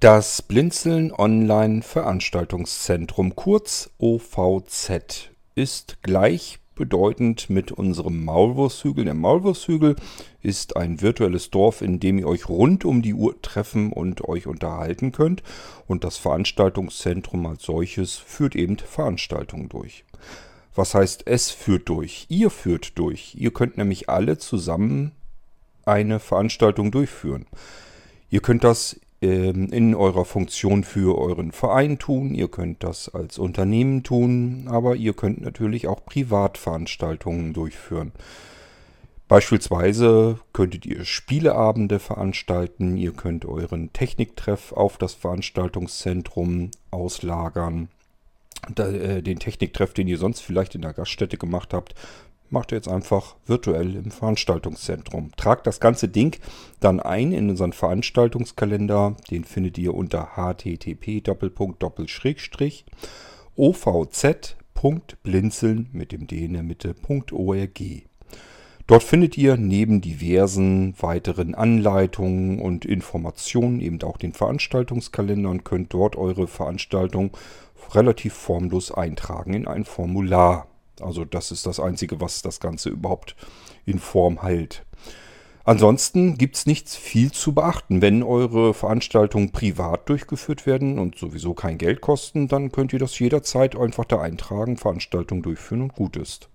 Das Blinzeln Online Veranstaltungszentrum kurz OVZ ist gleichbedeutend mit unserem Maulwurfshügel. Der Maulwurfshügel ist ein virtuelles Dorf, in dem ihr euch rund um die Uhr treffen und euch unterhalten könnt. Und das Veranstaltungszentrum als solches führt eben Veranstaltungen durch. Was heißt, es führt durch? Ihr führt durch. Ihr könnt nämlich alle zusammen eine Veranstaltung durchführen. Ihr könnt das in eurer Funktion für euren Verein tun. Ihr könnt das als Unternehmen tun, aber ihr könnt natürlich auch Privatveranstaltungen durchführen. Beispielsweise könntet ihr Spieleabende veranstalten, ihr könnt euren Techniktreff auf das Veranstaltungszentrum auslagern. Äh, den Techniktreff, den ihr sonst vielleicht in der Gaststätte gemacht habt, macht ihr jetzt einfach virtuell im Veranstaltungszentrum. Tragt das ganze Ding dann ein in unseren Veranstaltungskalender. Den findet ihr unter http ovz.blinzeln mit dem D in der Mitte.org. Dort findet ihr neben diversen weiteren Anleitungen und Informationen eben auch den Veranstaltungskalender und könnt dort eure Veranstaltung relativ formlos eintragen in ein Formular. Also das ist das Einzige, was das Ganze überhaupt in Form hält. Ansonsten gibt es nichts viel zu beachten. Wenn eure Veranstaltungen privat durchgeführt werden und sowieso kein Geld kosten, dann könnt ihr das jederzeit einfach da eintragen, Veranstaltung durchführen und gut ist.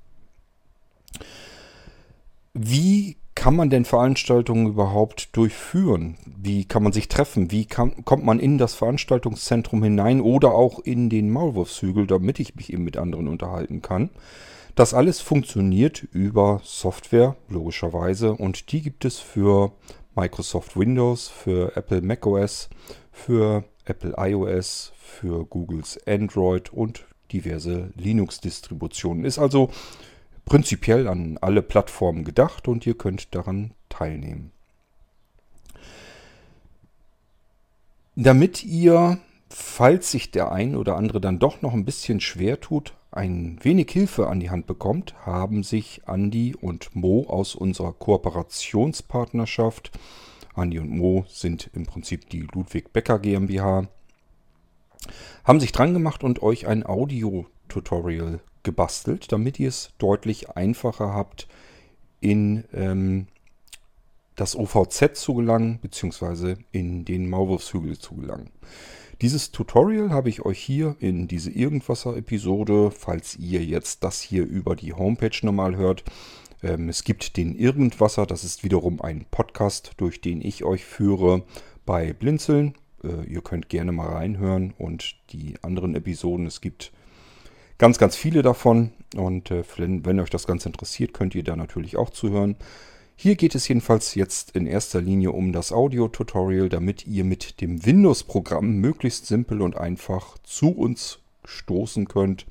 Wie kann man denn Veranstaltungen überhaupt durchführen? Wie kann man sich treffen? Wie kann, kommt man in das Veranstaltungszentrum hinein oder auch in den Maulwurfshügel, damit ich mich eben mit anderen unterhalten kann? Das alles funktioniert über Software, logischerweise, und die gibt es für Microsoft Windows, für Apple macOS, für Apple iOS, für Googles Android und diverse Linux-Distributionen. Ist also prinzipiell an alle Plattformen gedacht und ihr könnt daran teilnehmen. Damit ihr, falls sich der ein oder andere dann doch noch ein bisschen schwer tut, ein wenig Hilfe an die Hand bekommt, haben sich Andi und Mo aus unserer Kooperationspartnerschaft, Andi und Mo sind im Prinzip die Ludwig Becker GmbH, haben sich dran gemacht und euch ein Audio-Tutorial gebastelt, damit ihr es deutlich einfacher habt, in ähm, das OVZ zu gelangen, beziehungsweise in den Maulwurfshügel zu gelangen. Dieses Tutorial habe ich euch hier in diese Irgendwasser-Episode, falls ihr jetzt das hier über die Homepage nochmal hört. Ähm, es gibt den Irgendwasser, das ist wiederum ein Podcast, durch den ich euch führe bei Blinzeln. Äh, ihr könnt gerne mal reinhören und die anderen Episoden, es gibt Ganz, ganz viele davon. Und äh, wenn, euch das Ganze interessiert, könnt ihr da natürlich auch zuhören. Hier geht es jedenfalls jetzt in erster Linie um das Audio-Tutorial, damit ihr mit dem Windows-Programm möglichst simpel und einfach zu uns stoßen könnt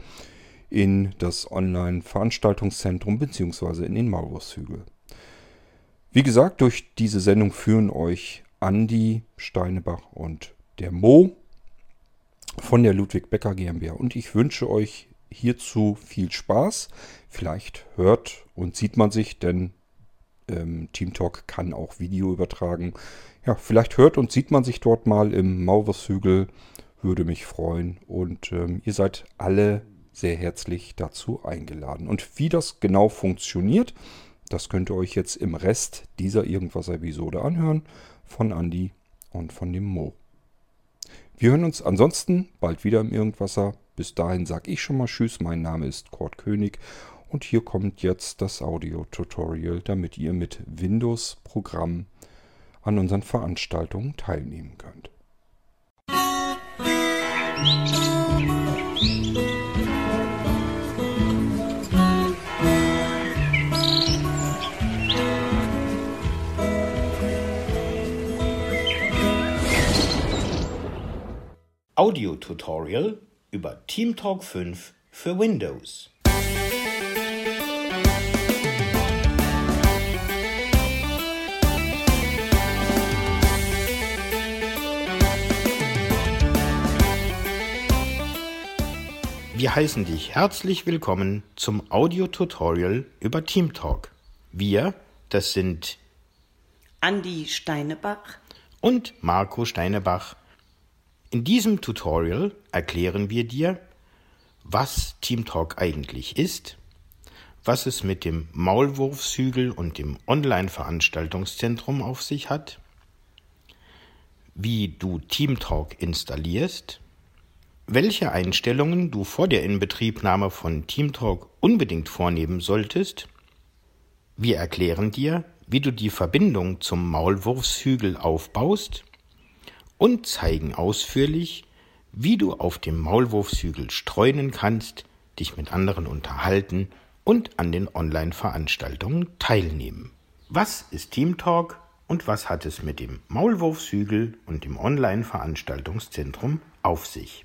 in das Online-Veranstaltungszentrum bzw. in den Maulwurfshügel. Wie gesagt, durch diese Sendung führen euch Andi Steinebach und der Mo von der Ludwig Becker GmbH. Und ich wünsche euch hierzu viel Spaß. Vielleicht hört und sieht man sich, denn ähm, Teamtalk kann auch Video übertragen. Ja, vielleicht hört und sieht man sich dort mal im Maulwurfshügel. Würde mich freuen. Und ähm, ihr seid alle sehr herzlich dazu eingeladen. Und wie das genau funktioniert, das könnt ihr euch jetzt im Rest dieser Irgendwas-Episode anhören von Andy und von dem Mo. Wir hören uns ansonsten bald wieder im Irgendwasser. Bis dahin sage ich schon mal Tschüss, mein Name ist Kurt König und hier kommt jetzt das Audio-Tutorial, damit ihr mit Windows-Programm an unseren Veranstaltungen teilnehmen könnt. Audio-Tutorial über TeamTalk 5 für Windows. Wir heißen dich herzlich willkommen zum Audio-Tutorial über TeamTalk. Wir, das sind Andi Steinebach und Marco Steinebach In diesem Tutorial erklären wir dir, was TeamTalk eigentlich ist, was es mit dem Maulwurfshügel und dem Online-Veranstaltungszentrum auf sich hat, wie du TeamTalk installierst, welche Einstellungen du vor der Inbetriebnahme von TeamTalk unbedingt vornehmen solltest. Wir erklären dir, wie du die Verbindung zum Maulwurfshügel aufbaust und zeigen ausführlich, wie du auf dem Maulwurfshügel streunen kannst, dich mit anderen unterhalten und an den Online-Veranstaltungen teilnehmen. Was ist TeamTalk und was hat es mit dem Maulwurfshügel und dem Online-Veranstaltungszentrum auf sich?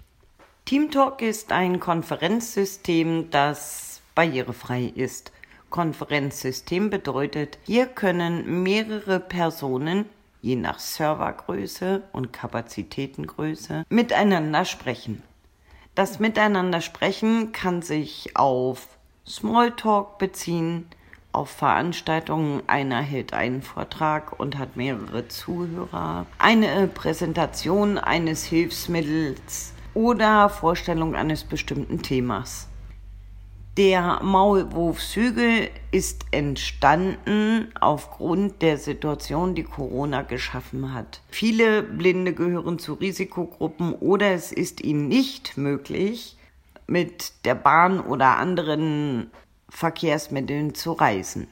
TeamTalk ist ein Konferenzsystem, das barrierefrei ist. Konferenzsystem bedeutet, hier können mehrere Personen je nach Servergröße und Kapazitätengröße miteinander sprechen. Das Miteinander sprechen kann sich auf Smalltalk beziehen, auf Veranstaltungen, einer hält einen Vortrag und hat mehrere Zuhörer, eine Präsentation eines Hilfsmittels oder Vorstellung eines bestimmten Themas. Der Maulwurfshügel ist entstanden aufgrund der Situation, die Corona geschaffen hat. Viele Blinde gehören zu Risikogruppen oder es ist ihnen nicht möglich, mit der Bahn oder anderen Verkehrsmitteln zu reisen.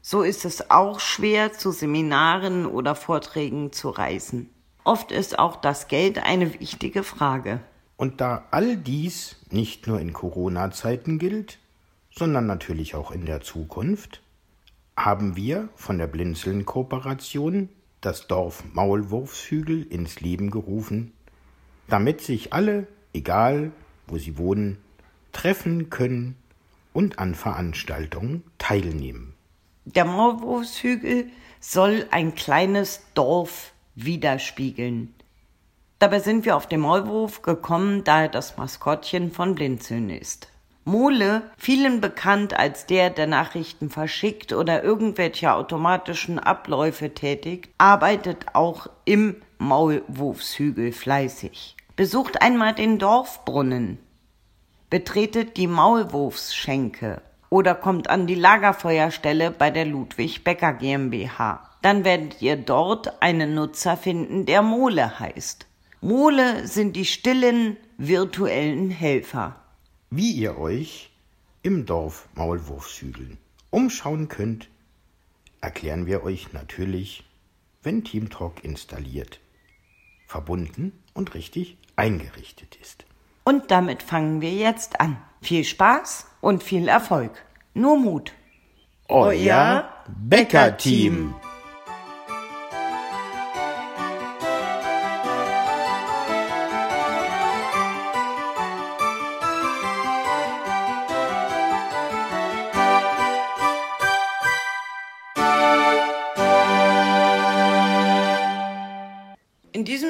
So ist es auch schwer, zu Seminaren oder Vorträgen zu reisen. Oft ist auch das Geld eine wichtige Frage. Und da all dies nicht nur in Corona-Zeiten gilt, sondern natürlich auch in der Zukunft, haben wir von der Blinzeln-Kooperation das Dorf Maulwurfshügel ins Leben gerufen, damit sich alle, egal wo sie wohnen, treffen können und an Veranstaltungen teilnehmen. Der Maulwurfshügel soll ein kleines Dorf widerspiegeln. Dabei sind wir auf den Maulwurf gekommen, da er das Maskottchen von Blinzeln ist. Mole, vielen bekannt als der, der Nachrichten verschickt oder irgendwelche automatischen Abläufe tätigt, arbeitet auch im Maulwurfshügel fleißig. Besucht einmal den Dorfbrunnen, betretet die Maulwurfsschenke oder kommt an die Lagerfeuerstelle bei der Ludwig Becker GmbH. Dann werdet ihr dort einen Nutzer finden, der Mole heißt. Mole sind die stillen virtuellen Helfer. Wie ihr euch im Dorf Maulwurfshügeln umschauen könnt, erklären wir euch natürlich, wenn TeamTalk installiert, verbunden und richtig eingerichtet ist. Und damit fangen wir jetzt an. Viel Spaß und viel Erfolg. Nur Mut. Euer Bäcker-Team.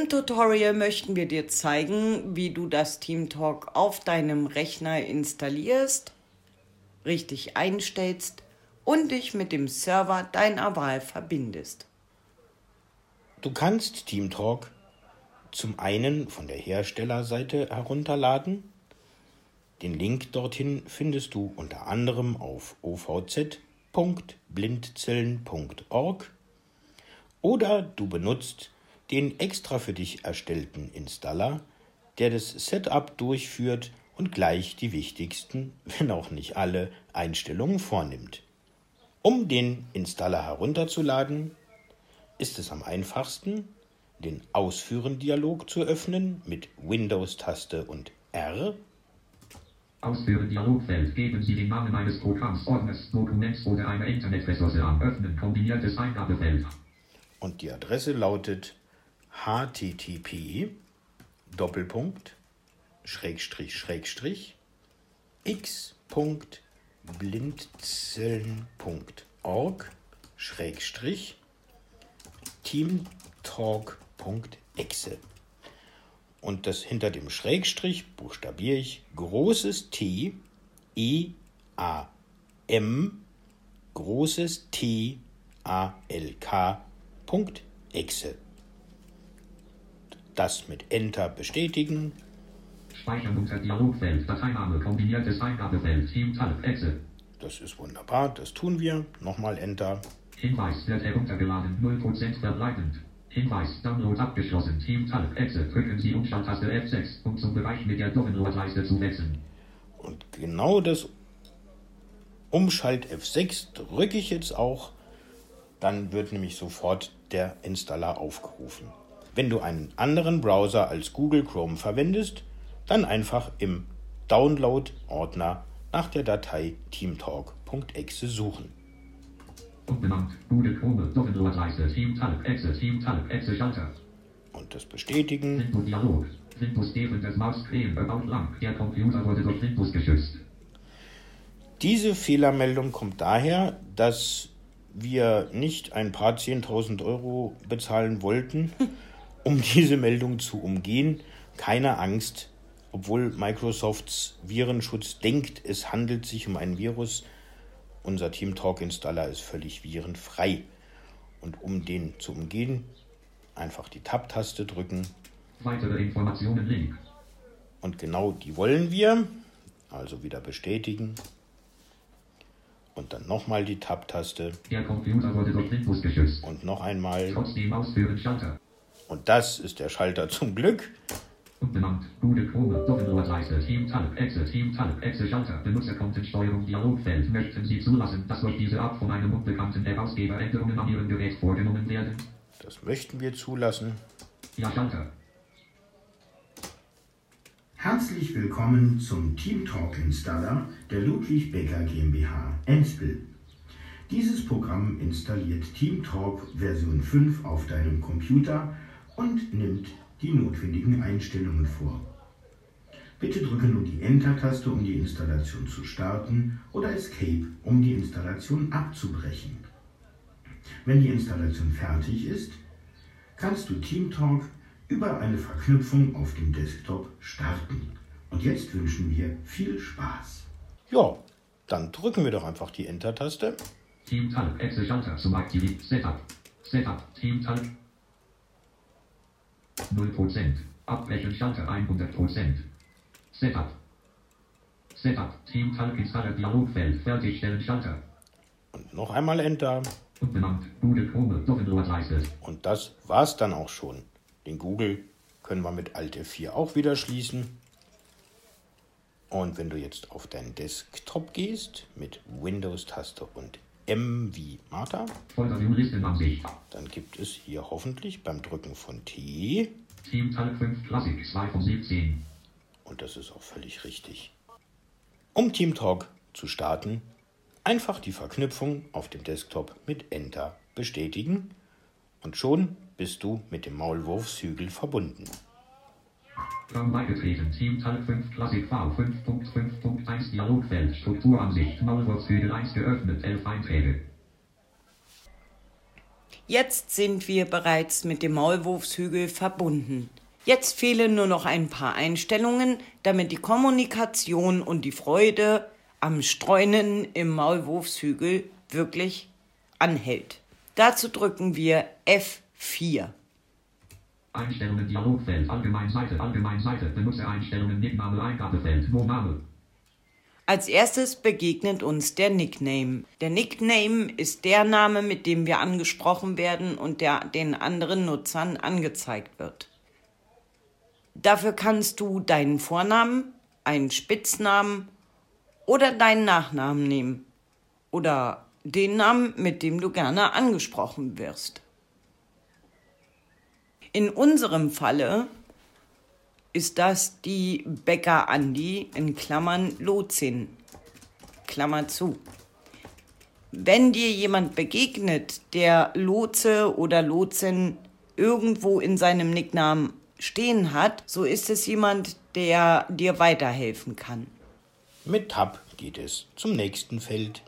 Diesem Tutorial möchten wir dir zeigen, wie du das TeamTalk auf deinem Rechner installierst, richtig einstellst und dich mit dem Server deiner Wahl verbindest. Du kannst TeamTalk zum einen von der Herstellerseite herunterladen. Den Link dorthin findest du unter anderem auf ovz.blindzellen.org oder du benutzt den extra für dich erstellten Installer, der das Setup durchführt und gleich die wichtigsten, wenn auch nicht alle, Einstellungen vornimmt. Um den Installer herunterzuladen, ist es am einfachsten, den Ausführen-Dialog zu öffnen mit Windows-Taste und R. Ausführen Dialogfeld. Geben Sie den Namen eines Programms, Ordners, Dokuments oder einer Internetressource an. Öffnen kombiniertes Eingabefeld. Und die Adresse lautet http Doppelpunkt Schrägstrich Schrägstrich x.blindzellen.org Schrägstrich teamtalk.exe und das hinter dem Schrägstrich buchstabiere ich großes T E A M großes T A L K Punkt Exe das mit Enter bestätigen. Speichern unter Dialogfeld. Dateiname. Kombiniertes Eingabefeld. Team Talk. Exe. Das ist wunderbar, das tun wir. Nochmal Enter. Hinweis. Wird heruntergeladen. 0% verbleibend. Hinweis. Download abgeschlossen. Team Talk. Exe. Drücken Sie Umschalttaste F6, um zum Bereich mit der Download-Leiste zu wechseln. Und genau das Umschalt F6 drücke ich jetzt auch. Dann wird nämlich sofort der Installer aufgerufen. Wenn du einen anderen Browser als Google Chrome verwendest, dann einfach im Download-Ordner nach der Datei teamtalk.exe suchen. Und das bestätigen. Diese Fehlermeldung kommt daher, dass wir nicht ein paar 10.000 Euro bezahlen wollten, um diese Meldung zu umgehen. Keine Angst, obwohl Microsofts Virenschutz denkt, es handelt sich um ein Virus. Unser TeamTalk Installer ist völlig virenfrei. Und um den zu umgehen, einfach die Tab-Taste drücken. Weitere Informationen Link. Und genau die wollen wir. Also wieder bestätigen. Und dann nochmal die Tab-Taste. Der Computer wurde durch Windows geschützt. Und noch einmal. Trotzdem ausführen Schalter. Und das ist der Schalter zum Glück. Google Chrome. Download-Leiste. Team Talk. Exe. Team Talk. Exe Schalter. Benutzerkontensteuerung. Dialogfeld. Möchten Sie zulassen, dass durch diese Art von einem unbekannten Herausgeber Änderungen an Ihrem Gerät vorgenommen werden? Das möchten wir zulassen. Ja, Schalter. Herzlich willkommen zum TeamTalk Installer der Ludwig Becker GmbH Enspel. Dieses Programm installiert TeamTalk Version 5 auf deinem Computer und nimmt die notwendigen Einstellungen vor. Bitte drücke nun die Enter-Taste, um die Installation zu starten oder Escape, um die Installation abzubrechen. Wenn die Installation fertig ist, kannst du TeamTalk über eine Verknüpfung auf dem Desktop starten. Und jetzt wünschen wir viel Spaß. Ja, dann drücken wir doch einfach die Enter-Taste. Team Talk. Exe Schalter zum Aktivieren. Setup. Setup. Team Talk. 0%. Abbrechen Schalter 100%. Setup. Setup. Team Talk Installer Dialogfeld. Fertigstellen Schalter. Und noch einmal Enter. Umbenannt. Google Chrome. Download-Leiste. Und das war's dann auch schon. Den Google können wir mit Alt F4 auch wieder schließen. Und wenn du jetzt auf deinen Desktop gehst mit Windows-Taste und M wie Martha, dann gibt es hier hoffentlich beim Drücken von T, Team Talk 5 Classic 2 von 17. und das ist auch völlig richtig. Um TeamTalk zu starten, einfach die Verknüpfung auf dem Desktop mit Enter bestätigen und schon bist du mit dem Maulwurfshügel verbunden. Beigetreten. Team Talk 5 Classic V 5.5.1 Dialogfeld. Strukturansicht. Maulwurfshügel 1 geöffnet. 11 Einträge. Jetzt sind wir bereits mit dem Maulwurfshügel verbunden. Jetzt fehlen nur noch ein paar Einstellungen, damit die Kommunikation und die Freude am Streunen im Maulwurfshügel wirklich anhält. Dazu drücken wir F4. Einstellungen Dialogfeld. Allgemein Seite. Allgemein Seite. Benutzereinstellungen. Nickname Eingabefeld. Name. Als erstes begegnet uns der Nickname. Der Nickname ist der Name, mit dem wir angesprochen werden und der den anderen Nutzern angezeigt wird. Dafür kannst du deinen Vornamen, einen Spitznamen oder deinen Nachnamen nehmen. Oder den Namen, mit dem du gerne angesprochen wirst. In unserem Falle ist das die Bäcker Andi in Klammern Lotsin. Klammer zu. Wenn dir jemand begegnet, der Lotse oder Lotsin irgendwo in seinem Nicknamen stehen hat, so ist es jemand, der dir weiterhelfen kann. Mit Tab geht es zum nächsten Feld.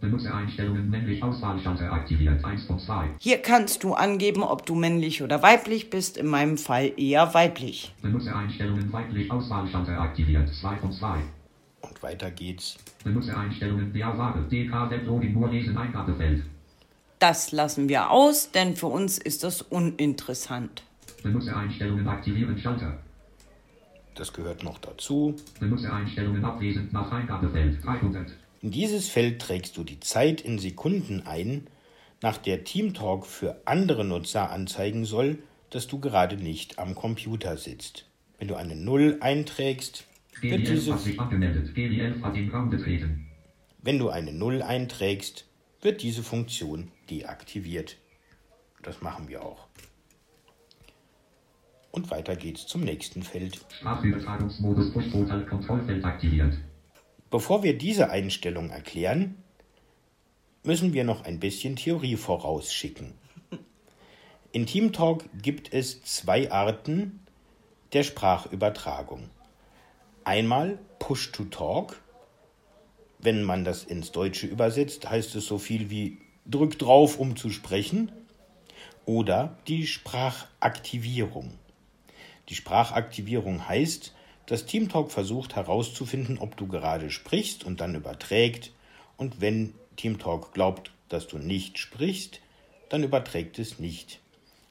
Benutzereinstellungen männlich Auswahlschalter aktiviert. 1 von 2. Hier kannst du angeben, ob du männlich oder weiblich bist, in meinem Fall eher weiblich. Benutzereinstellungen weiblich Auswahlschalter aktiviert. 2 von 2. Und weiter geht's. Benutzereinstellungen der Ware. DK Weblogin nur lesen Eingabefeld. Das lassen wir aus, denn für uns ist das uninteressant. Benutzereinstellungen aktivieren Schalter. Das gehört noch dazu. Benutzereinstellungen abwesend nach Eingabefeld 300. In dieses Feld trägst du die Zeit in Sekunden ein, nach der TeamTalk für andere Nutzer anzeigen soll, dass du gerade nicht am Computer sitzt. Wenn du eine 0 einträgst, wird diese. Wenn du eine 0 einträgst, wird diese Funktion deaktiviert. Das machen wir auch. Und weiter geht's zum nächsten Feld. Sprachübertragungsmodus Push-Total Kontrollfeld aktiviert. Bevor wir diese Einstellung erklären, müssen wir noch ein bisschen Theorie vorausschicken. In TeamTalk gibt es zwei Arten der Sprachübertragung. Einmal Push-to-Talk. Wenn man das ins Deutsche übersetzt, heißt es so viel wie drück drauf, um zu sprechen. Oder die Sprachaktivierung. Die Sprachaktivierung heißt, dass TeamTalk versucht herauszufinden, ob du gerade sprichst und dann überträgt. Und wenn TeamTalk glaubt, dass du nicht sprichst, dann überträgt es nicht.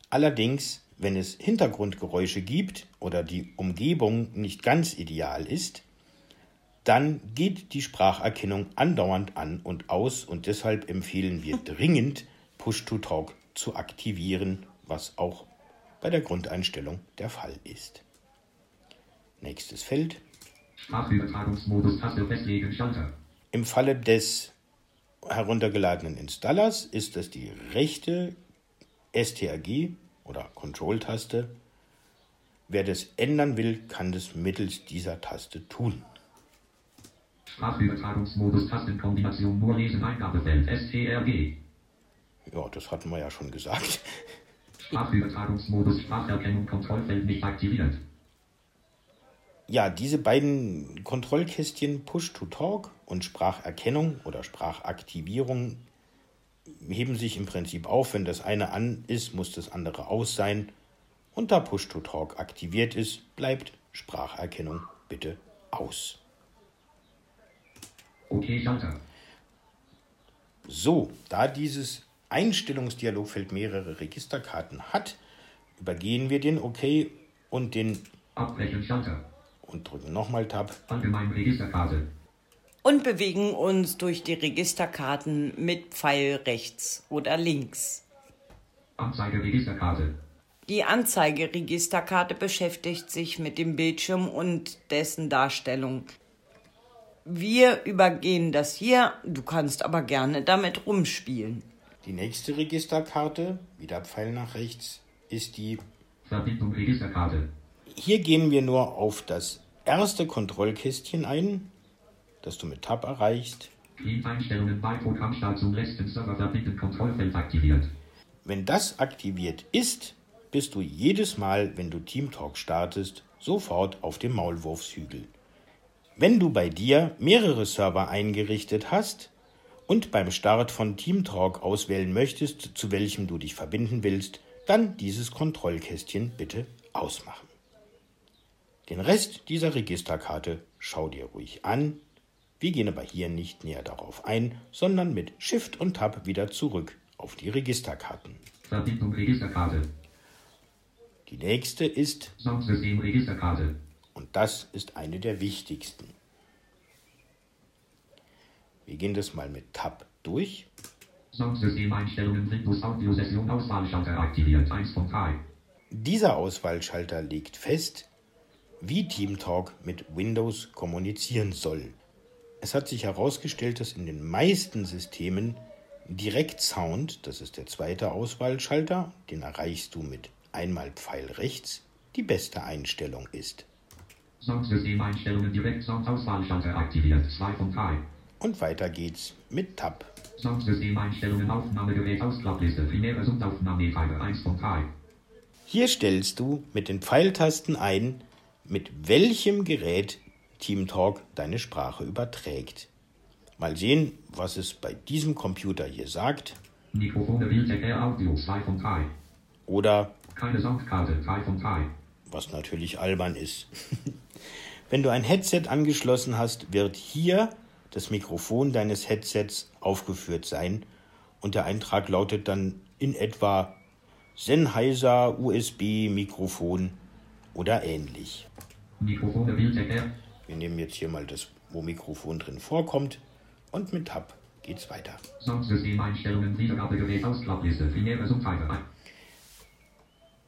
Allerdings, wenn es Hintergrundgeräusche gibt oder die Umgebung nicht ganz ideal ist, dann geht die Spracherkennung andauernd an und aus und deshalb empfehlen wir dringend, Push-to-Talk zu aktivieren, was auch bei der Grundeinstellung der Fall ist. Nächstes Feld. Sprachübertragungsmodus Taste festlegen Schalter. Im Falle des heruntergeladenen Installers ist es die rechte STRG oder Control-Taste. Wer das ändern will, kann das mittels dieser Taste tun. Sprachübertragungsmodus Tastenkombination nur lesen Eingabefeld STRG. Ja, das hatten wir ja schon gesagt. Sprachübertragungsmodus Spracherkennung Kontrollfeld nicht aktiviert. Ja, diese beiden Kontrollkästchen Push-to-Talk und Spracherkennung oder Sprachaktivierung heben sich im Prinzip auf. Wenn das eine an ist, muss das andere aus sein. Und da Push-to-Talk aktiviert ist, bleibt Spracherkennung bitte aus. Okay, Schalter. So, da dieses Einstellungsdialogfeld mehrere Registerkarten hat, übergehen wir den OK und den Abbrechen Schalter. Und drücken nochmal Tab. Allgemein Registerkarte. Und bewegen uns durch die Registerkarten mit Pfeil rechts oder links. Anzeige Registerkarte. Die Anzeigeregisterkarte beschäftigt sich mit dem Bildschirm und dessen Darstellung. Wir übergehen das hier, du kannst aber gerne damit rumspielen. Die nächste Registerkarte, wieder Pfeil nach rechts, ist die. Verbindung Registerkarte. Hier gehen wir nur auf das erste Kontrollkästchen ein, das du mit Tab erreichst. Clean-Einstellungen bei Programmstart zum letzten Server verbinden Kontrollfeld aktiviert. Wenn das aktiviert ist, bist du jedes Mal, wenn du TeamTalk startest, sofort auf dem Maulwurfshügel. Wenn du bei dir mehrere Server eingerichtet hast und beim Start von TeamTalk auswählen möchtest, zu welchem du dich verbinden willst, dann dieses Kontrollkästchen bitte ausmachen. Den Rest dieser Registerkarte schau dir ruhig an. Wir gehen aber hier nicht näher darauf ein, sondern mit Shift und Tab wieder zurück auf die Registerkarten. Registerkarte. Die nächste ist, Soundsystem Registerkarte. und das ist eine der wichtigsten. Wir gehen das mal mit Tab durch. Soundsystem-Einstellungen Windows Audio Session Auswahlschalter aktiviert 1 von 3. Dieser Auswahlschalter legt fest, wie TeamTalk mit Windows kommunizieren soll. Es hat sich herausgestellt, dass in den meisten Systemen Direct Sound, das ist der zweite Auswahlschalter, den erreichst du mit einmal Pfeil rechts, die beste Einstellung ist. Soundsystem-Einstellungen Direkt Sound Auswahlschalter aktiviert 2 von 3. Und weiter geht's mit Tab. Soundsystem-Einstellungen Aufnahmegerät Ausklappliste primäre Sundaufnahmepfeiler 1 von 3. Hier stellst du mit den Pfeiltasten ein, mit welchem Gerät TeamTalk deine Sprache überträgt. Mal sehen, was es bei diesem Computer hier sagt. Mikrofone Realtek Air Audio 2 von 3. Oder Keine Soundkarte 3 von 3. was natürlich albern ist. Wenn du ein Headset angeschlossen hast, wird hier das Mikrofon deines Headsets aufgeführt sein und der Eintrag lautet dann in etwa Sennheiser, USB, Mikrofon oder ähnlich. Wir nehmen jetzt hier mal das, wo Mikrofon drin vorkommt und mit Tab geht's weiter.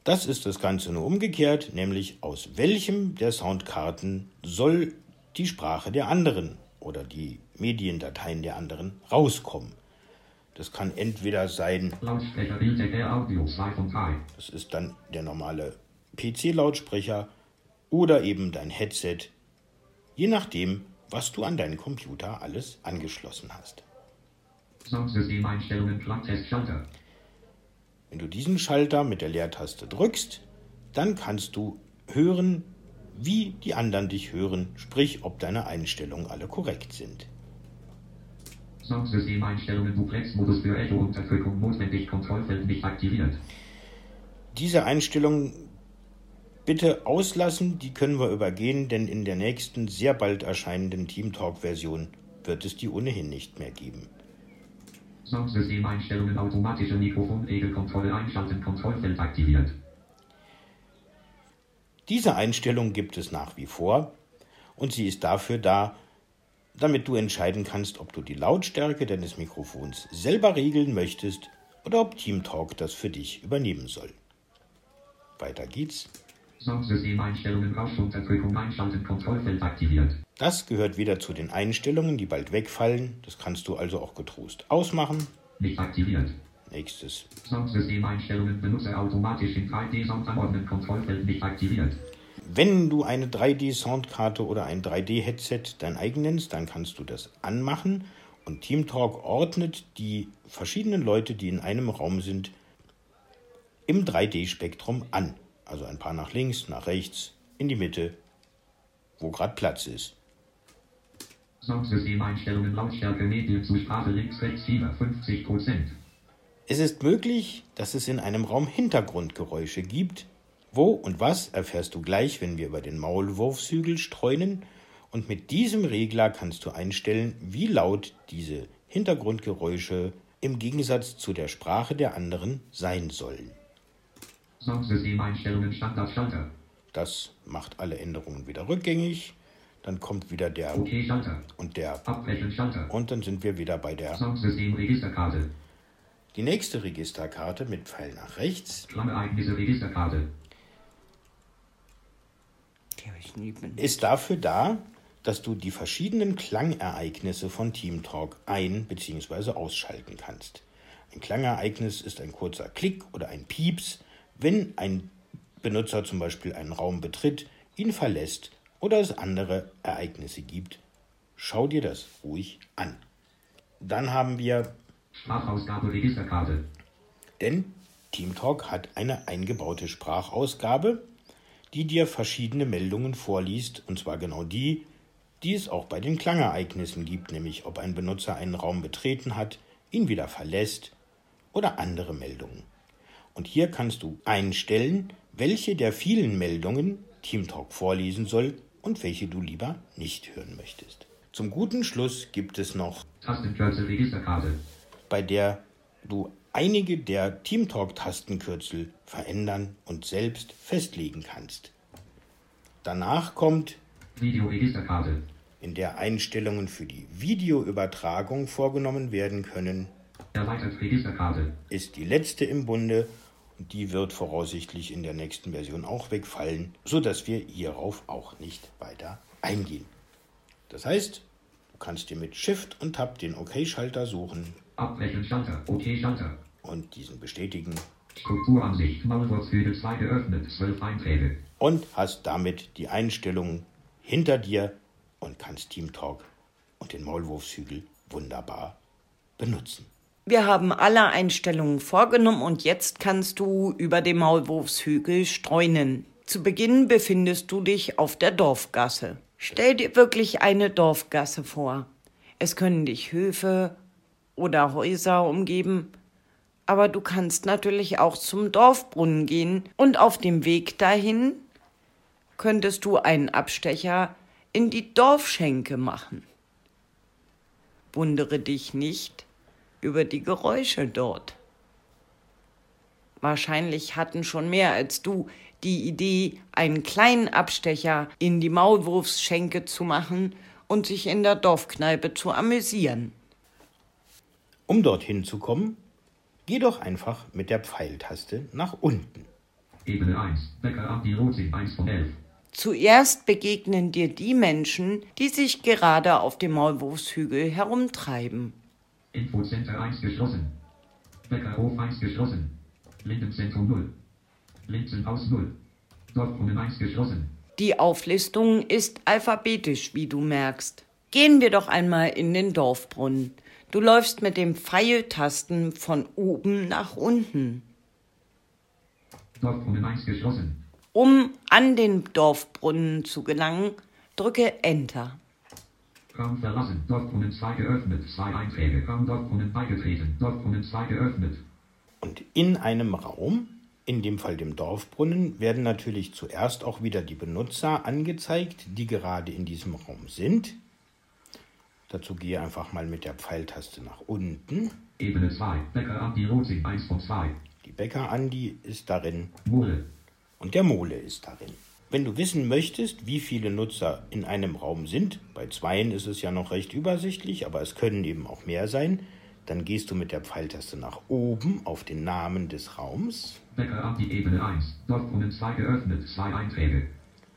Das ist das Ganze nur umgekehrt, nämlich aus welchem der Soundkarten soll die Sprache der anderen oder die Mediendateien der anderen rauskommen. Das kann entweder sein, Lautsprecher Bilddeck R Audio 2 von 3. das ist dann der normale PC-Lautsprecher oder eben dein Headset, je nachdem, was du an deinen Computer alles angeschlossen hast. Soundsystem-Einstellungen, Klangtestschalter. Wenn du diesen Schalter mit der Leertaste drückst, dann kannst du hören, wie die anderen dich hören, sprich, ob deine Einstellungen alle korrekt sind. Soundsystem-Einstellungen, Duplex-Modus für Echo-Unterdrückung notwendig, Kontrollfeld nicht aktiviert. Diese Einstellung bitte auslassen, die können wir übergehen, denn in der nächsten sehr bald erscheinenden TeamTalk-Version wird es die ohnehin nicht mehr geben. Soundsystem-Einstellungen, automatische Mikrofonregelkontrolle einschalten, Kontrollfeld aktiviert. Diese Einstellung gibt es nach wie vor und sie ist dafür da, damit du entscheiden kannst, ob du die Lautstärke deines Mikrofons selber regeln möchtest oder ob TeamTalk das für dich übernehmen soll. Weiter geht's. Soundsystem-Einstellungen, Rauschunterdrückung einschalten, Kontrollfeld aktiviert. Das gehört wieder zu den Einstellungen, die bald wegfallen. Das kannst du also auch getrost ausmachen. Nicht aktiviert. Nächstes. Soundsystem-Einstellungen, Benutzer automatisch in 3D-Sound anordnen, Kontrollfeld nicht aktiviert. Wenn du eine 3D-Soundkarte oder ein 3D-Headset dein eigen nennst, dann kannst du das anmachen und TeamTalk ordnet die verschiedenen Leute, die in einem Raum sind, im 3D-Spektrum an. Also ein paar nach links, nach rechts, in die Mitte, wo gerade Platz ist. Soundsystem-Einstellungen, Lautstärke, Medien zu Sprache links, rechts, 57%. Es ist möglich, dass es in einem Raum Hintergrundgeräusche gibt. Wo und was erfährst du gleich, wenn wir über den Maulwurfshügel streunen. Und mit diesem Regler kannst du einstellen, wie laut diese Hintergrundgeräusche im Gegensatz zu der Sprache der anderen sein sollen. Soundsystem-Einstellungen, Standardschalter. Das macht alle Änderungen wieder rückgängig. Dann kommt wieder der OK-Schalter. und der Abbrechen, Schalter. und dann sind wir wieder bei der Soundsystem-Registerkarte. die nächste Registerkarte mit Pfeil nach rechts Registerkarte. Ist dafür da, dass du die verschiedenen Klangereignisse von TeamTalk ein- bzw. ausschalten kannst. Ein Klangereignis ist ein kurzer Klick oder ein Pieps, wenn ein Benutzer zum Beispiel einen Raum betritt, ihn verlässt oder es andere Ereignisse gibt. Schau dir das ruhig an. Dann haben wir, Sprachausgabe, Registerkarte. denn TeamTalk hat eine eingebaute Sprachausgabe, die dir verschiedene Meldungen vorliest, und zwar genau die, die es auch bei den Klangereignissen gibt, nämlich ob ein Benutzer einen Raum betreten hat, ihn wieder verlässt oder andere Meldungen. Und hier kannst du einstellen, welche der vielen Meldungen TeamTalk vorlesen soll und welche du lieber nicht hören möchtest. Zum guten Schluss gibt es noch Tastenkürzel, Registerkarte. bei der du einige der TeamTalk-Tastenkürzel verändern und selbst festlegen kannst. Danach kommt, Videoregisterkarte. in der Einstellungen für die Videoübertragung vorgenommen werden können, Erweitert Registerkarte. ist die letzte im Bunde und die wird voraussichtlich in der nächsten Version auch wegfallen, sodass wir hierauf auch nicht weiter eingehen. Das heißt, du kannst dir mit Shift und Tab den OK-Schalter suchen Abbrechen, Schalter. OK-Schalter. und diesen bestätigen Strukturansicht. Maulwurfshügel 2 geöffnet. 12 Einträge. und hast damit die Einstellungen hinter dir und kannst TeamTalk und den Maulwurfshügel wunderbar benutzen. Wir haben alle Einstellungen vorgenommen und jetzt kannst du über dem Maulwurfshügel streunen. Zu Beginn befindest du dich auf der Dorfgasse. Stell dir wirklich eine Dorfgasse vor. Es können dich Höfe oder Häuser umgeben, aber du kannst natürlich auch zum Dorfbrunnen gehen und auf dem Weg dahin könntest du einen Abstecher in die Dorfschenke machen. Wundere dich nicht über die Geräusche dort. Wahrscheinlich hatten schon mehr als du die Idee, einen kleinen Abstecher in die Maulwurfsschenke zu machen und sich in der Dorfkneipe zu amüsieren. Um dorthin zu kommen, geh doch einfach mit der Pfeiltaste nach unten. Ebene 1. Bäcker Andi Rotzing 1 von 11. Zuerst begegnen dir die Menschen, die sich gerade auf dem Maulwurfshügel herumtreiben. Infocenter 1 geschlossen. Bäckerhof 1 geschlossen. Lindenzentrum 0. Linzenhaus 0. Dorfbrunnen 1 geschlossen. Die Auflistung ist alphabetisch, wie du merkst. Gehen wir doch einmal in den Dorfbrunnen. Du läufst mit dem Pfeiltasten von oben nach unten. Dorfbrunnen 1 geschlossen. Um an den Dorfbrunnen zu gelangen, drücke Enter. Raum verlassen. Dorfbrunnen 2 geöffnet. 2 Einträge. Raum Dorfbrunnen beigetreten. Dorfbrunnen 2 geöffnet. Und in einem Raum, in dem Fall dem Dorfbrunnen, werden natürlich zuerst auch wieder die Benutzer angezeigt, die gerade in diesem Raum sind. Dazu gehe einfach mal mit der Pfeiltaste nach unten. Ebene 2. Bäcker Andi Rotzing 1 von 2. Die Bäcker Andi ist darin Mole. und der Mole ist darin. Wenn du wissen möchtest, wie viele Nutzer in einem Raum sind, bei zweien ist es ja noch recht übersichtlich, aber es können eben auch mehr sein, dann gehst du mit der Pfeiltaste nach oben auf den Namen des Raums Bäcker Andi Ebene 1. Dorfbrunnen 2 geöffnet. 2 Einträge.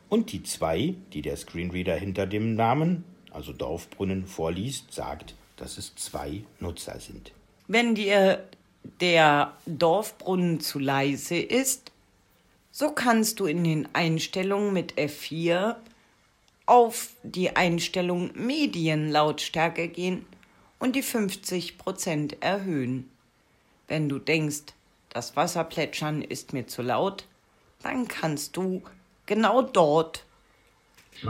und die zwei, die der Screenreader hinter dem Namen, also Dorfbrunnen, vorliest, sagt, dass es zwei Nutzer sind. Wenn dir der Dorfbrunnen zu leise ist, so kannst du in den Einstellungen mit F4 auf die Einstellung Medienlautstärke gehen und die 50% erhöhen. Wenn du denkst, das Wasserplätschern ist mir zu laut, dann kannst du genau dort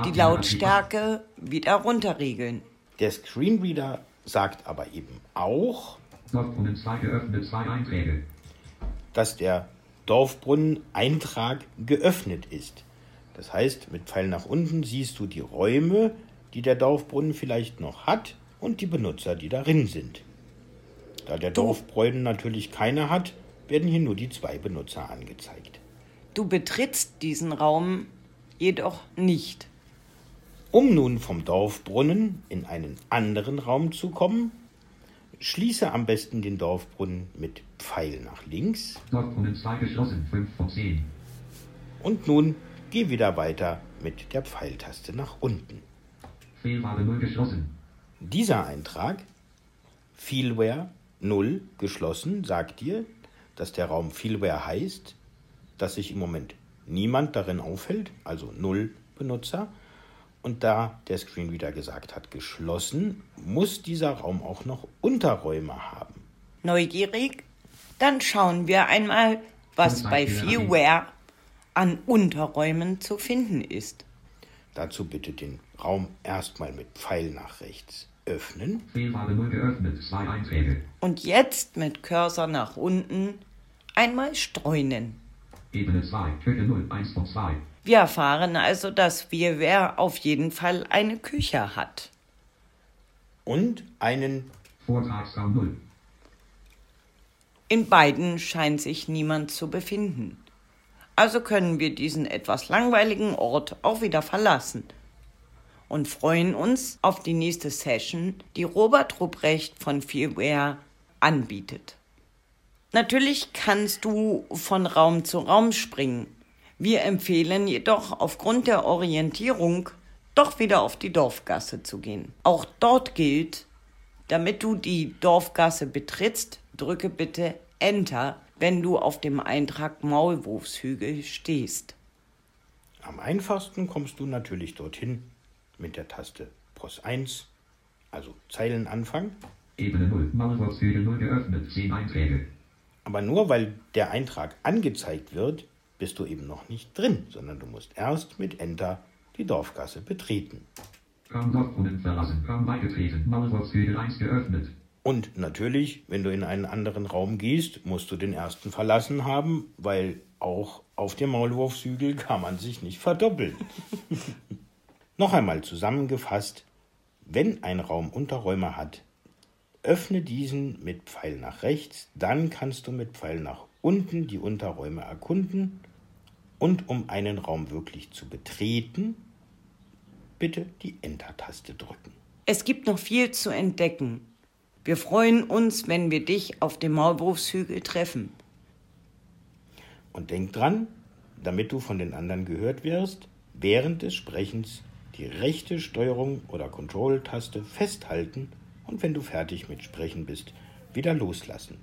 die Lautstärke wieder runterregeln. Der Screenreader sagt aber eben auch, Dorfbrunnen 2 geöffnet. 2 Einträge. dass der Dorfbrunnen-Eintrag geöffnet ist. Das heißt, mit Pfeil nach unten siehst du die Räume, die der Dorfbrunnen vielleicht noch hat und die Benutzer, die darin sind. Da der Dorfbrunnen natürlich keine hat, werden hier nur die zwei Benutzer angezeigt. Du betrittst diesen Raum jedoch nicht. Um nun vom Dorfbrunnen in einen anderen Raum zu kommen, schließe am besten den Dorfbrunnen mit Pfeil nach links Dorfbrunnen 2 geschlossen. 5 von 10. und nun geh wieder weiter mit der Pfeiltaste nach unten. Fehlware 0 geschlossen. Dieser Eintrag, Feelware 0 geschlossen, sagt dir, dass der Raum Feelware heißt, dass sich im Moment niemand darin aufhält, also 0 Benutzer. Und da der Screenreader gesagt hat, geschlossen, muss dieser Raum auch noch Unterräume haben. Neugierig? Dann schauen wir einmal, was bei Feelware an Unterräumen zu finden ist. Dazu bitte den Raum erstmal mit Pfeil nach rechts öffnen. Fehlware 0 geöffnet. 2 Einträge. Und jetzt mit Cursor nach unten einmal streunen. Ebene 2. Küche 0. 1 von 2. Wir erfahren also, dass Feelware auf jeden Fall eine Küche hat. Und einen Vortragsraum 0. In beiden scheint sich niemand zu befinden. Also können wir diesen etwas langweiligen Ort auch wieder verlassen und freuen uns auf die nächste Session, die Robert Rupprecht von Feelware anbietet. Natürlich kannst du von Raum zu Raum springen. Wir empfehlen jedoch aufgrund der Orientierung doch wieder auf die Dorfgasse zu gehen. Auch dort gilt, damit du die Dorfgasse betrittst, drücke bitte Enter, wenn du auf dem Eintrag Maulwurfshügel stehst. Am einfachsten kommst du natürlich dorthin mit der Taste POS 1, also Zeilenanfang. Ebene 0. Maulwurfshügel 0 geöffnet. 10 Einträge. Aber nur weil der Eintrag angezeigt wird, bist du eben noch nicht drin, sondern du musst erst mit Enter die Dorfgasse betreten. Raum Dorfbrunnen verlassen. Raum beigetreten. Maulwurfshügel 1 geöffnet. Und natürlich, wenn du in einen anderen Raum gehst, musst du den ersten verlassen haben, weil auch auf dem Maulwurfshügel kann man sich nicht verdoppeln. Noch einmal zusammengefasst, wenn ein Raum Unterräume hat, öffne diesen mit Pfeil nach rechts, dann kannst du mit Pfeil nach unten die Unterräume erkunden und um einen Raum wirklich zu betreten, bitte die Enter-Taste drücken. Es gibt noch viel zu entdecken. Wir freuen uns, wenn wir dich auf dem Maulwurfshügel treffen. Und denk dran, damit du von den anderen gehört wirst, während des Sprechens die rechte Steuerung oder Control-Taste festhalten und wenn du fertig mit Sprechen bist, wieder loslassen.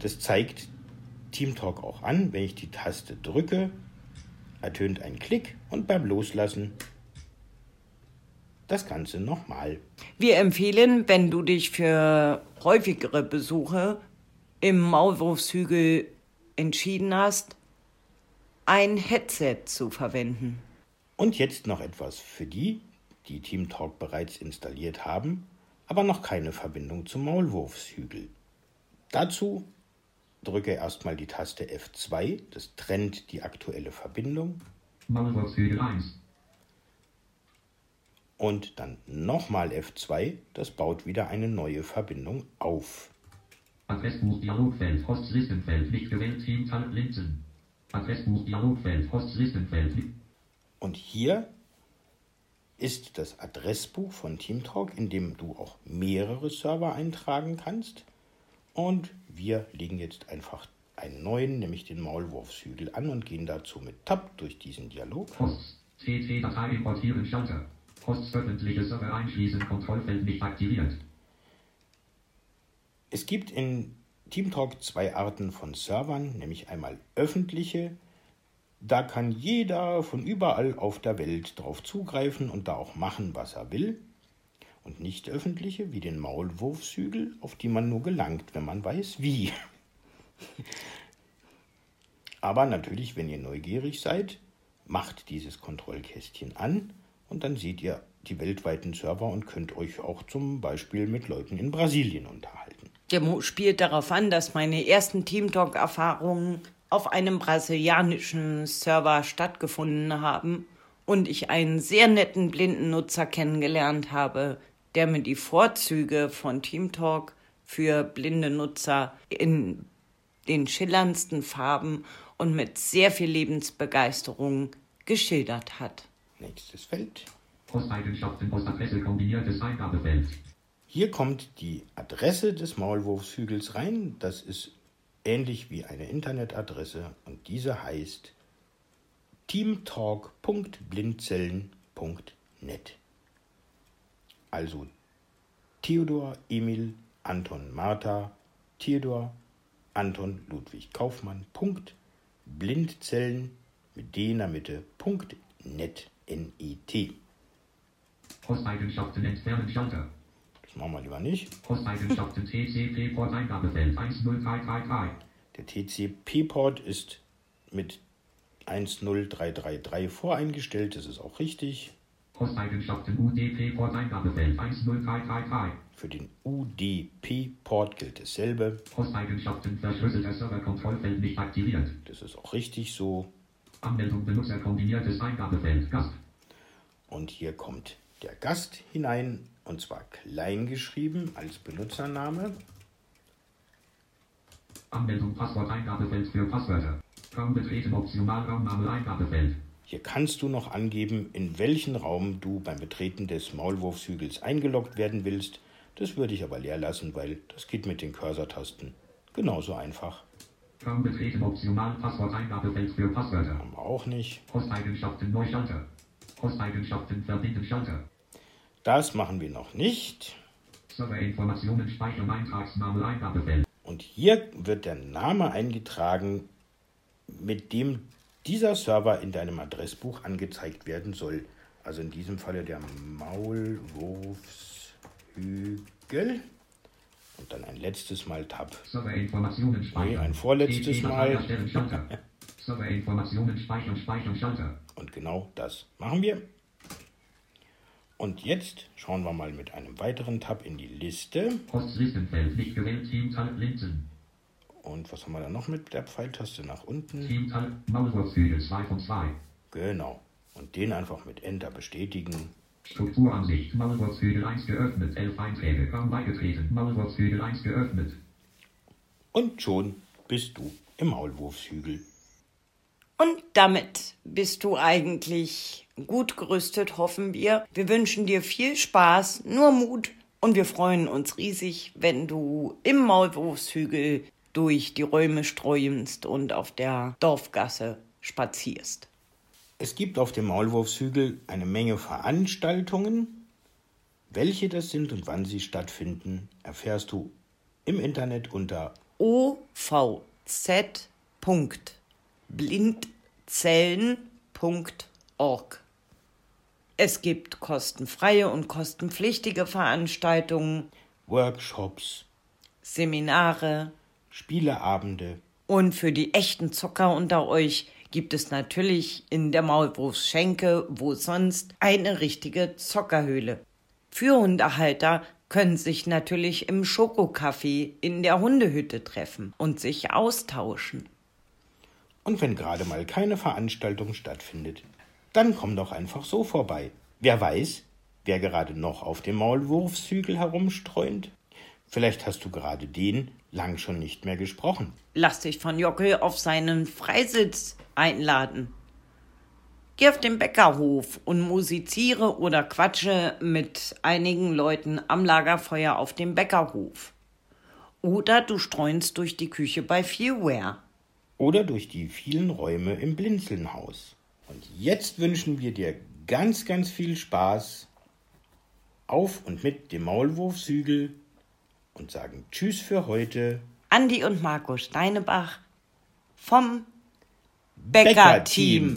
Das zeigt TeamTalk auch an, wenn ich die Taste drücke, ertönt ein Klick und beim Loslassen das Ganze nochmal. Wir empfehlen, wenn du dich für häufigere Besuche im Maulwurfshügel entschieden hast, ein Headset zu verwenden. Und jetzt noch etwas für die, die TeamTalk bereits installiert haben, aber noch keine Verbindung zum Maulwurfshügel. Dazu drücke erstmal die Taste F2, das trennt die aktuelle Verbindung. Maulwurfshügel 1. Und dann nochmal F2, das baut wieder eine neue Verbindung auf. Adressbuch Dialogfeld Postlistenfeld nicht gewählt Team Talent Linsen. Adressbuch Dialogfeld Postlistenfeld Und hier ist das Adressbuch von TeamTalk, in dem du auch mehrere Server eintragen kannst. Und wir legen jetzt einfach einen neuen, nämlich den Maulwurfshügel an und gehen dazu mit Tab durch diesen Dialog. Post. CC-Datei importieren Schalter. Post öffentliche Server einschließen Kontrollfeld nicht aktiviert. Es gibt in TeamTalk zwei Arten von Servern, nämlich einmal öffentliche. Da kann jeder von überall auf der Welt drauf zugreifen und da auch machen, was er will. Und nicht öffentliche, wie den Maulwurfshügel, auf die man nur gelangt, wenn man weiß wie. Aber natürlich, wenn ihr neugierig seid, macht dieses Kontrollkästchen an und dann seht ihr die weltweiten Server und könnt euch auch zum Beispiel mit Leuten in Brasilien unterhalten. Der Mo spielt darauf an, dass meine ersten TeamTalk-Erfahrungen auf einem brasilianischen Server stattgefunden haben und ich einen sehr netten blinden Nutzer kennengelernt habe, der mir die Vorzüge von TeamTalk für blinde Nutzer in den schillerndsten Farben und mit sehr viel Lebensbegeisterung geschildert hat. Nächstes Feld. Posteigenschaften Postadresse kombiniertes Eingabefeld. Hier kommt die Adresse des Maulwurfshügels rein. Das ist ähnlich wie eine Internetadresse und diese heißt teamtalk.blindzellen.net. Also Theodor, Emil, Anton, Martha, Theodor, Anton, Ludwig, Kaufmann, Punkt, Blindzellen mit D in der Mitte, Punkt, net, N-E-T. Posteigenschaften entfernen Schalter. Das machen wir lieber nicht. Posteigenschaften TCP-Port Eingabefeld 10333. Der TCP-Port ist mit 10333 voreingestellt, das ist auch richtig. Posteigenschaften UDP-Port Eingabefeld 10333. Für den UDP-Port gilt dasselbe. Posteigenschaften verschlüsselter Serverkontrollfeld nicht aktiviert. Das ist auch richtig so. Anmeldung Benutzer kombiniertes Eingabefeld Gast. Und hier kommt der Gast hinein und zwar klein geschrieben als Benutzername. Anmeldung Passwort Eingabefeld für Passwörter. Raum betreten optional Raumname Eingabefeld. Hier kannst du noch angeben, in welchen Raum du beim Betreten des Maulwurfshügels eingeloggt werden willst. Das würde ich aber leer lassen, weil das geht mit den Cursor-Tasten genauso einfach. Raum betreten optional Passwort Eingabefeld für Passwörter. Haben wir auch nicht. Posteigenschaften Neuschalter. Posteigenschaften verbinden Schalter. Das machen wir noch nicht. Serverinformationen speichern Eintragsname Eingabefeld. Und hier wird der Name eingetragen, mit dem dieser Server in deinem Adressbuch angezeigt werden soll. Also in diesem Falle der Maulwurfshügel. Und dann ein letztes Mal Tab. Serverinformationen speichern. Nee, ein vorletztes TP-Datei Mal. erstellen Schalter. Serverinformationen speichern, speichern Schalter. Und genau das machen wir. Und jetzt schauen wir mal mit einem weiteren Tab in die Liste. Postlistenfeld nicht gewählt Team Linsen. Und was haben wir da noch mit der Pfeiltaste nach unten? Team Talent Maulwurfshügel 2 von 2. Genau. Und den einfach mit Enter bestätigen. Strukturansicht Maulwurfshügel 1 geöffnet. 11 Einträge. Raum beigetreten. Maulwurfshügel 1 geöffnet. Und schon bist du im Maulwurfshügel. Und damit bist du eigentlich gut gerüstet, hoffen wir. Wir wünschen dir viel Spaß, nur Mut und wir freuen uns riesig, wenn du im Maulwurfshügel durch die Räume streunst und auf der Dorfgasse spazierst. Es gibt auf dem Maulwurfshügel eine Menge Veranstaltungen. Welche das sind und wann sie stattfinden, erfährst du im Internet unter ovz.blindzellen.org. Es gibt kostenfreie und kostenpflichtige Veranstaltungen, Workshops, Seminare Spieleabende. und für die echten Zocker unter euch gibt es natürlich in der Maulwurfsschenke, wo sonst, eine richtige Zockerhöhle. Für Hundehalter können sich natürlich im Schokocafé in der Hundehütte treffen und sich austauschen. Und wenn gerade mal keine Veranstaltung stattfindet, dann komm doch einfach so vorbei. Wer weiß, wer gerade noch auf dem Maulwurfshügel herumstreunt? Vielleicht hast du gerade den lang schon nicht mehr gesprochen. Lass dich von Jockel auf seinen Freisitz einladen. Geh auf den Bäckerhof und musiziere oder quatsche mit einigen Leuten am Lagerfeuer auf dem Bäckerhof. Oder du streunst durch die Küche bei Feelware. Oder durch die vielen Räume im Blinzelnhaus. Und jetzt wünschen wir dir ganz, ganz viel Spaß auf und mit dem Maulwurfshügel und sagen Tschüss für heute. Andi und Marco Steinebach vom Bäckerteam.